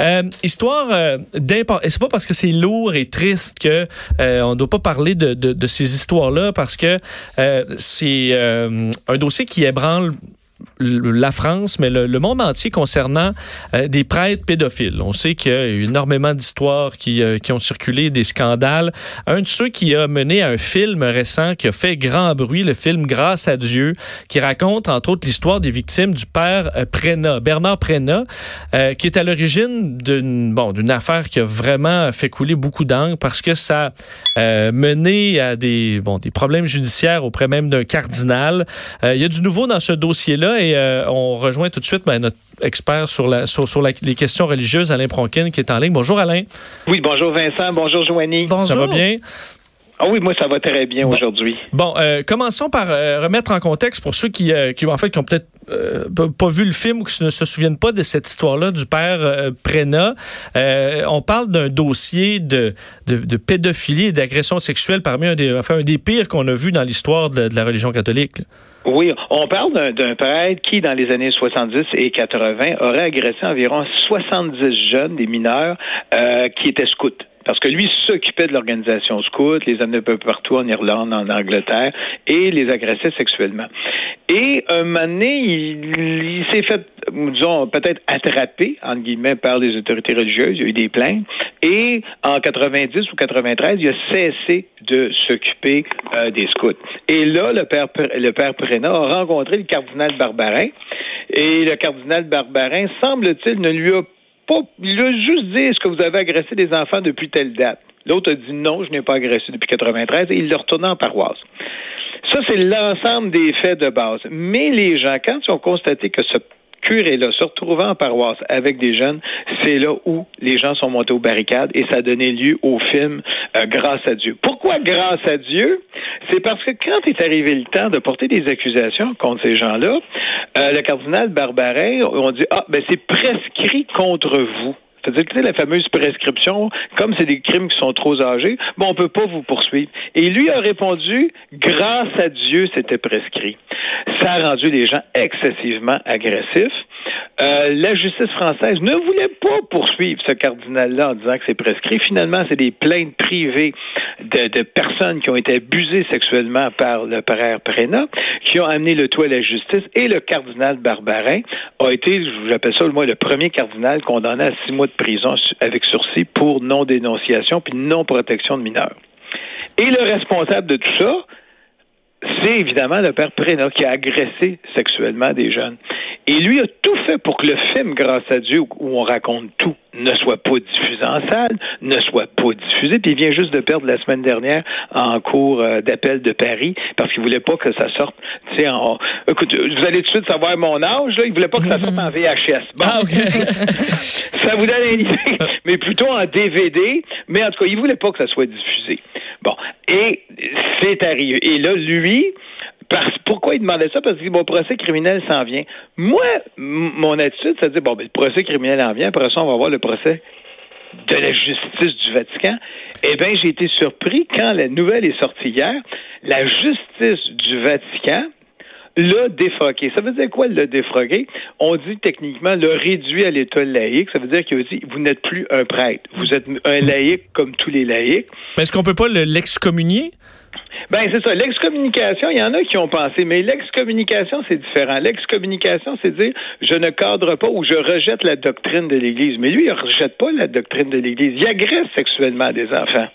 Euh, histoire euh. C'est pas parce que c'est lourd et triste que euh, on ne doit pas parler de, de, de ces histoires-là parce que euh, c'est un dossier qui ébranle la France, mais le, monde entier concernant euh, des prêtres pédophiles. On sait qu'il y a eu énormément d'histoires qui, euh, qui ont circulé, des scandales. Un de ceux qui a mené à un film récent qui a fait grand bruit, le film Grâce à Dieu, qui raconte entre autres l'histoire des victimes du père euh, Prénat, Bernard Prénat, euh, qui est à l'origine d'une bon, d'une affaire qui a vraiment fait couler beaucoup d'encre parce que ça a mené à des, bon, des problèmes judiciaires auprès même d'un cardinal. il y a du nouveau dans ce dossier-là et euh, on rejoint tout de suite ben, notre expert sur, la, sur, sur la, les questions religieuses, Alain Pronkin, qui est en ligne. Bonjour Alain. Oui, bonjour Vincent, bonjour Joanie. Bonjour. Ça va bien? Ah oui, moi ça va très bien bon. aujourd'hui. Bon, euh, commençons par euh, remettre en contexte pour ceux qui, euh, qui en fait, qui ont peut-être euh, pas vu le film ou qui ne se souviennent pas de cette histoire-là du père euh, Prénat. on parle d'un dossier de, de, de, pédophilie et d'agression sexuelle parmi un des, enfin, un des pires qu'on a vu dans l'histoire de, de, la religion catholique. Là. Oui, on parle d'un prêtre qui, dans les années 70 et 80, aurait agressé environ 70 jeunes, des mineurs, euh, qui étaient scouts. Parce que lui s'occupait de l'organisation scout, les amenait un peu partout en Irlande, en Angleterre, et les agressait sexuellement. Et un moment donné, il, s'est fait, disons, peut-être attrapé, entre guillemets, par les autorités religieuses. Il y a eu des plaintes. Et en 90 ou 93, il a cessé de s'occuper euh, des scouts. Et là, le père, le père Prénat a rencontré le cardinal Barbarin. Et le cardinal Barbarin, semble-t-il, ne lui a il a juste dit est-ce que vous avez agressé des enfants depuis telle date. L'autre a dit non, je n'ai pas agressé depuis 93 et il l'a retourné en paroisse. Ça, c'est l'ensemble des faits de base. Mais les gens, quand ils ont constaté que ce curé-là se retrouvant en paroisse avec des jeunes, c'est là où les gens sont montés aux barricades et ça a donné lieu au film euh, Grâce à Dieu. Pourquoi grâce à Dieu? C'est parce que quand est arrivé le temps de porter des accusations contre ces gens-là, euh, le cardinal Barbarin, on dit, ah, ben c'est prescrit contre vous. C'est-à-dire la fameuse prescription, comme c'est des crimes qui sont trop âgés, bon, on peut pas vous poursuivre. Et lui a répondu, grâce à Dieu, c'était prescrit. Ça a rendu les gens excessivement agressifs. Euh, la justice française ne voulait pas poursuivre ce cardinal-là en disant que c'est prescrit. Finalement, c'est des plaintes privées de, personnes qui ont été abusées sexuellement par le père Prénat qui ont amené le tout à la justice et le cardinal Barbarin a été, j'appelle ça moi, le premier cardinal condamné à six mois de prison avec sursis pour non-dénonciation puis non-protection de mineurs. Et le responsable de tout ça, c'est évidemment le père Prénat qui a agressé sexuellement des jeunes. Et lui a tout fait pour que le film Grâce à Dieu, où on raconte tout, ne soit pas diffusé en salle, ne soit pas diffusé. Puis il vient juste de perdre la semaine dernière en cours euh, d'appel de Paris parce qu'il voulait pas que ça sorte. Tu sais, en... écoute, vous allez tout de suite savoir mon âge. Là, il voulait pas que ça sorte en VHS. Bon, ah, okay. ça vous donne une idée, mais plutôt en DVD. Mais en tout cas, il voulait pas que ça soit diffusé. Bon, et c'est arrivé. Et là, lui, parce, pourquoi il demandait ça? Parce que mon procès criminel s'en vient. Moi, mon attitude, c'est de dire, bon, ben, le procès criminel en vient, après ça, on va voir le procès de la justice du Vatican. Eh bien, j'ai été surpris quand la nouvelle est sortie hier. La justice du Vatican l'a défroqué. Ça veut dire quoi, le défroqué? On dit techniquement le réduit à l'état laïque. Ça veut dire qu'il a dit, vous n'êtes plus un prêtre. Vous êtes un laïque comme tous les laïcs. Est-ce qu'on peut pas l'excommunier? Ben c'est ça. L'excommunication, il y en a qui ont pensé, mais l'excommunication, c'est différent. L'excommunication, c'est dire je ne cadre pas ou je rejette la doctrine de l'Église. Mais lui, il ne rejette pas la doctrine de l'Église. Il agresse sexuellement des enfants.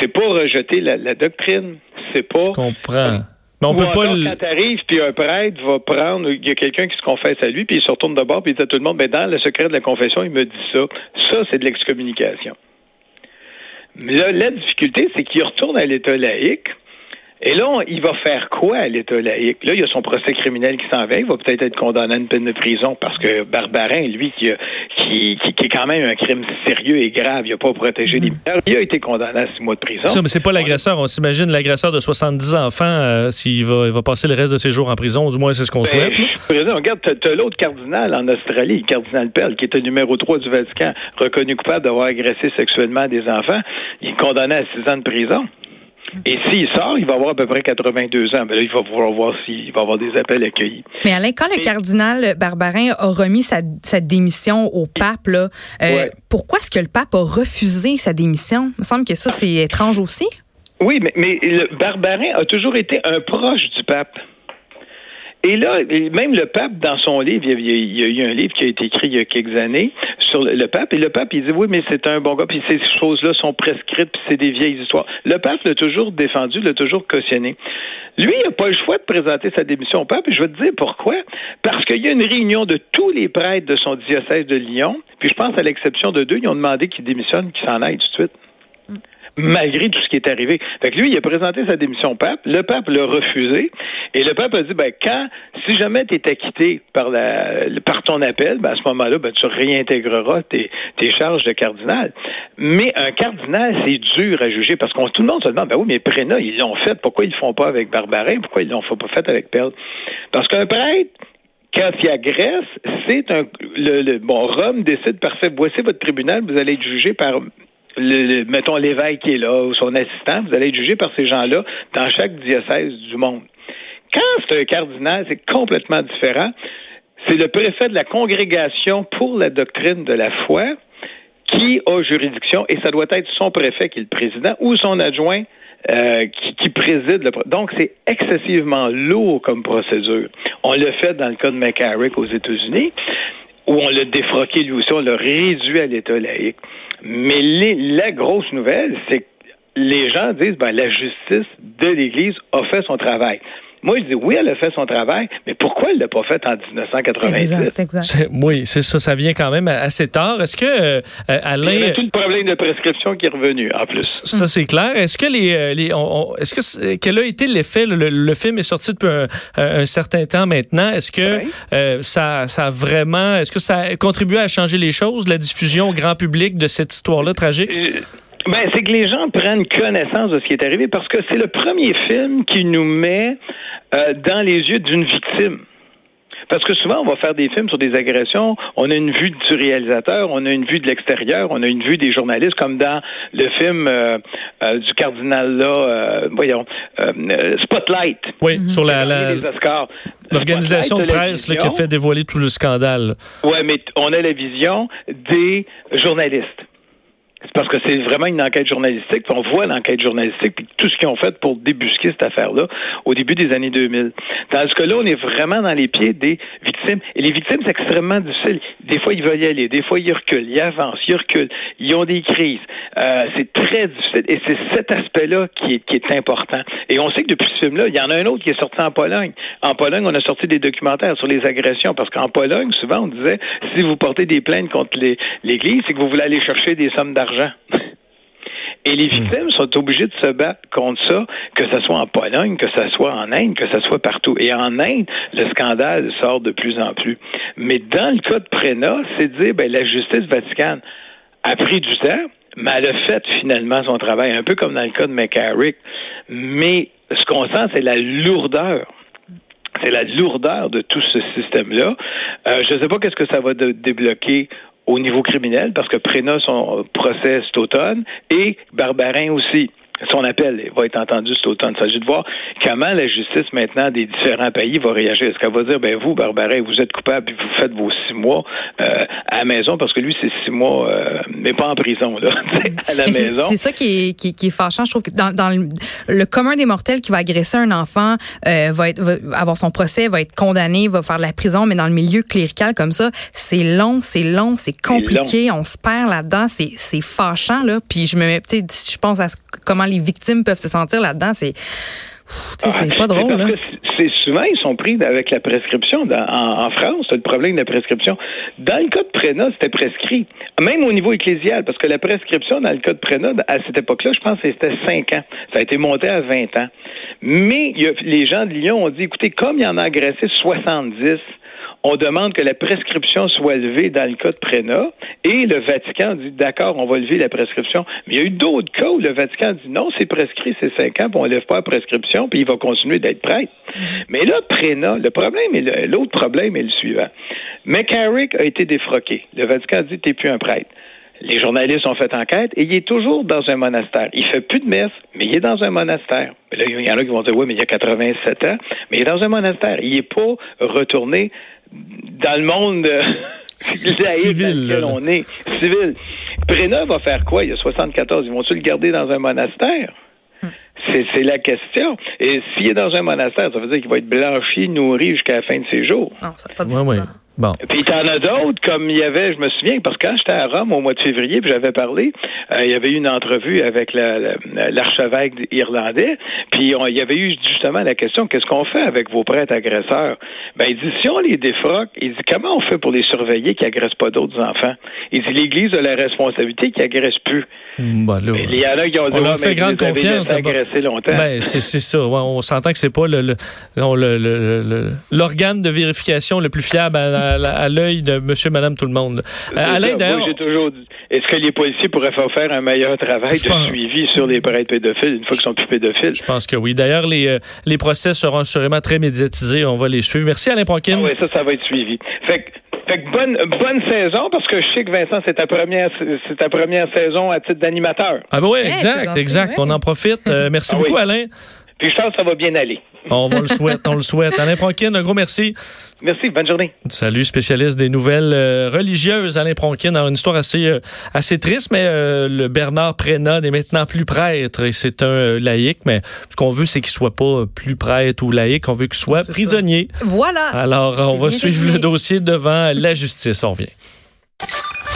C'est pas rejeter la, la doctrine. C'est pas. Je comprends. Mais on peut pas le... quand t'arrives, puis un prêtre va prendre, il y a quelqu'un qui se confesse à lui, puis il se retourne de bord, puis il dit à tout le monde, ben dans le secret de la confession, il me dit ça. Ça, c'est de l'excommunication. Mais là, la difficulté, c'est qu'il retourne à l'état laïque. Et là, on, il va faire quoi à l'État laïque? Là, il y a son procès criminel qui s'en va. Il va peut-être être condamné à une peine de prison parce que Barbarin, lui, qui, qui, qui, qui est quand même un crime sérieux et grave, il n'a pas protégé les mineurs, il a été condamné à six mois de prison. Ça, mais c'est pas l'agresseur. On s'imagine l'agresseur de 70 enfants, euh, s'il va, il va passer le reste de ses jours en prison, du moins c'est ce qu'on ben, souhaite. Là. Regarde, tu as, l'autre cardinal en Australie, le cardinal Pell, qui était numéro 3 du Vatican, reconnu coupable d'avoir agressé sexuellement des enfants. Il est condamné à six ans de prison. Et s'il sort, il va avoir à peu près 82 ans. Mais là, il va pouvoir voir s'il va avoir des appels accueillis. Mais Alain, quand le cardinal Barbarin a remis sa, démission au pape, là, euh, pourquoi est-ce que le pape a refusé sa démission? Il me semble que ça, c'est étrange aussi. Oui, mais, mais le Barbarin a toujours été un proche du pape. Et là, même le pape, dans son livre, il y, a, eu un livre qui a été écrit il y a quelques années sur le, pape, et le pape, il dit oui, mais c'est un bon gars, puis ces choses-là sont prescrites, puis c'est des vieilles histoires. Le pape l'a toujours défendu, l'a toujours cautionné. Lui, il n'a pas le choix de présenter sa démission au pape, et je vais te dire pourquoi. Parce qu'il y a une réunion de tous les prêtres de son diocèse de Lyon, puis je pense à l'exception de deux, ils ont demandé qu'il démissionne, qu'il s'en aille tout de suite malgré tout ce qui est arrivé. Fait que lui, il a présenté sa démission au pape, le pape l'a refusé, et le pape a dit, ben, quand, si jamais tu es acquitté par, la, par ton appel, ben, à ce moment-là, ben, tu réintégreras tes, tes charges de cardinal. Mais un cardinal, c'est dur à juger, parce que tout le monde se demande, ben oui, mais Préna, ils l'ont fait, pourquoi ils le font pas avec Barbarin, pourquoi ils l'ont pas fait avec Perle? Parce qu'un prêtre, quand il agresse, c'est un. Le, bon, Rome décide, parfait, voici votre tribunal, vous allez être jugé par le, mettons l'évêque qui est là ou son assistant, vous allez être jugé par ces gens-là dans chaque diocèse du monde. Quand c'est un cardinal, c'est complètement différent. C'est le préfet de la congrégation pour la doctrine de la foi qui a juridiction et ça doit être son préfet qui est le président ou son adjoint euh, qui, préside le. Donc, c'est excessivement lourd comme procédure. On l'a fait dans le cas de McCarrick aux États-Unis, où on l'a défroqué lui aussi, on l'a réduit à l'État laïque. Mais la grosse nouvelle, c'est que les gens disent ben, la justice de l'Église a fait son travail. Moi, je dis oui, elle a fait son travail, mais pourquoi elle l'a pas fait en 1998? Exact, exact. Oui, c'est ça, ça vient quand même assez tard. Est-ce que euh, Alain... Il y a tout le problème de prescription qui est revenu, en plus. Ça, c'est clair. Est-ce que les... Euh, les est-ce que quel a été l'effet? Le, film est sorti depuis un, certain temps maintenant. Est-ce que euh, ça, ça a vraiment... Est-ce que ça a contribué à changer les choses, la diffusion au grand public de cette histoire-là tragique? Ben, c'est que les gens prennent connaissance de ce qui est arrivé parce que c'est le premier film qui nous met euh, dans les yeux d'une victime. Parce que souvent, on va faire des films sur des agressions, on a une vue du réalisateur, on a une vue de l'extérieur, on a une vue des journalistes, comme dans le film euh, euh, du cardinal là, voyons, Spotlight. Oui, sur la, l'organisation de presse qui a fait dévoiler tout le scandale. Oui, mais on a la vision des journalistes. Parce que c'est vraiment une enquête journalistique. on voit l'enquête journalistique puis tout ce qu'ils ont fait pour débusquer cette affaire-là au début des années 2000. Tandis que là, on est vraiment dans les pieds des victimes. Et les victimes, c'est extrêmement difficile. Des fois, ils veulent y aller. Des fois, ils reculent. Ils avancent. Ils reculent. Ils ont des crises. Euh, c'est très difficile. Et c'est cet aspect-là qui est, qui est important. Et on sait que depuis ce film-là, il y en a un autre qui est sorti en Pologne. En Pologne, on a sorti des documentaires sur les agressions parce qu'en Pologne, souvent, on disait si vous portez des plaintes contre l'Église, c'est que vous voulez aller chercher des sommes d'argent et les hmm. victimes sont obligées de se battre contre ça, que ce soit en Pologne, que ce soit en Inde, que ce soit partout. Et en Inde, le scandale sort de plus en plus. Mais dans le cas de Prena, c'est de dire, ben, la justice vaticane a pris du temps, mais elle a fait finalement son travail, un peu comme dans le cas de McCarrick. Mais ce qu'on sent, c'est la lourdeur c'est la lourdeur de tout ce système-là. Euh, je ne sais pas qu'est-ce que ça va débloquer au niveau criminel, parce que Préna, son procès cet automne, et Barbarin aussi son appel va être entendu cet automne. Il s'agit de voir comment la justice maintenant des différents pays va réagir. Est-ce qu'elle va dire, ben vous, Barbarin, vous êtes coupable, puis vous faites vos six mois euh, à la maison, parce que lui, c'est six mois, euh, mais pas en prison, là, à la maison. C'est ça qui est, qui, qui, est fâchant. Je trouve que dans, dans le, commun des mortels qui va agresser un enfant, euh, va, être, va avoir son procès, va être condamné, va faire de la prison, mais dans le milieu clérical comme ça, c'est long, c'est long, c'est compliqué, on se perd là-dedans, c'est fâchant, là. Puis je me mets, tu sais, je pense à ce, comment les victimes peuvent se sentir là-dedans, c'est c'est ah, pas drôle. C'est souvent, ils sont pris avec la prescription. en, France, c'est le problème de la prescription. Dans le cas de Prénat, c'était prescrit. Même au niveau ecclésial, parce que la prescription dans le cas de Prénat, à cette époque-là, je pense que c'était 5 ans. Ça a été monté à 20 ans. Mais les gens de Lyon ont dit, écoutez, comme il y en a agressé 70, on demande que la prescription soit levée dans le cas de Prénat et le Vatican dit d'accord, on va lever la prescription. Mais il y a eu d'autres cas où le Vatican dit non, c'est prescrit, c'est cinq ans, puis on ne lève pas la prescription, puis il va continuer d'être prêtre. Mais là, Prénat, le problème est l'autre problème est le suivant. McCarrick a été défroqué. Le Vatican dit t'es plus un prêtre. Les journalistes ont fait enquête et il est toujours dans un monastère. Il fait plus de messe, mais il est dans un monastère. là, il y en a qui vont dire, oui, mais il y a 87 ans, mais il est dans un monastère. Il n'est pas retourné dans le monde civil dans on est. Civil. Préna va faire quoi? Il y a 74. Ils vont-tu le garder dans un monastère? C'est la question. Et s'il est dans un monastère, ça veut dire qu'il va être blanchi, nourri jusqu'à la fin de ses jours. Non, ça pas de ouais, Bon. Puis il y en a d'autres, comme il y avait, je me souviens, parce que quand j'étais à Rome au mois de février, puis j'avais parlé, euh, il y avait eu une entrevue avec l'archevêque irlandais, puis il y avait eu justement la question, qu'est-ce qu'on fait avec vos prêtres agresseurs? Ben, il dit, si on les défroque, il dit, comment on fait pour les surveiller qui agressent pas d'autres enfants? Il dit, l'Église a la responsabilité qui agresse plus. Ben, il y en a qui ont dit, on leur fait grande confiance. Ben, c'est ça. on s'entend que c'est pas l'organe le, de vérification le plus fiable à à, l'œil de monsieur, madame, tout le monde. Euh, Alain, d'ailleurs. J'ai toujours dit, est-ce que les policiers pourraient faire un meilleur travail de suivi sur les prêtres pédophiles une fois qu'ils sont plus pédophiles? Je pense que oui. D'ailleurs, les, euh, les procès seront assurément très médiatisés. On va les suivre. Merci, Alain Pronkin. Ah oui, ça, ça va être suivi. Fait que bonne, bonne saison, parce que je sais que Vincent, c'est ta première, c'est ta première saison à titre d'animateur. Ah ben oui, exact, exact. On en profite. Euh, merci ah beaucoup, Alain. Puis je pense que ça va bien aller. On le souhaite, on le souhaite. Alain Pronkin, un gros merci. Merci, bonne journée. Salut, spécialiste des nouvelles euh, religieuses, Alain Pronkin. Alors, une histoire assez, euh, assez triste, mais euh, le Bernard Prénat n'est maintenant plus prêtre et c'est un laïc, mais ce qu'on veut, c'est qu'il soit pas plus prêtre ou laïc, on veut qu'il soit prisonnier. Voilà. Alors, on va suivre le dossier devant la justice. On revient.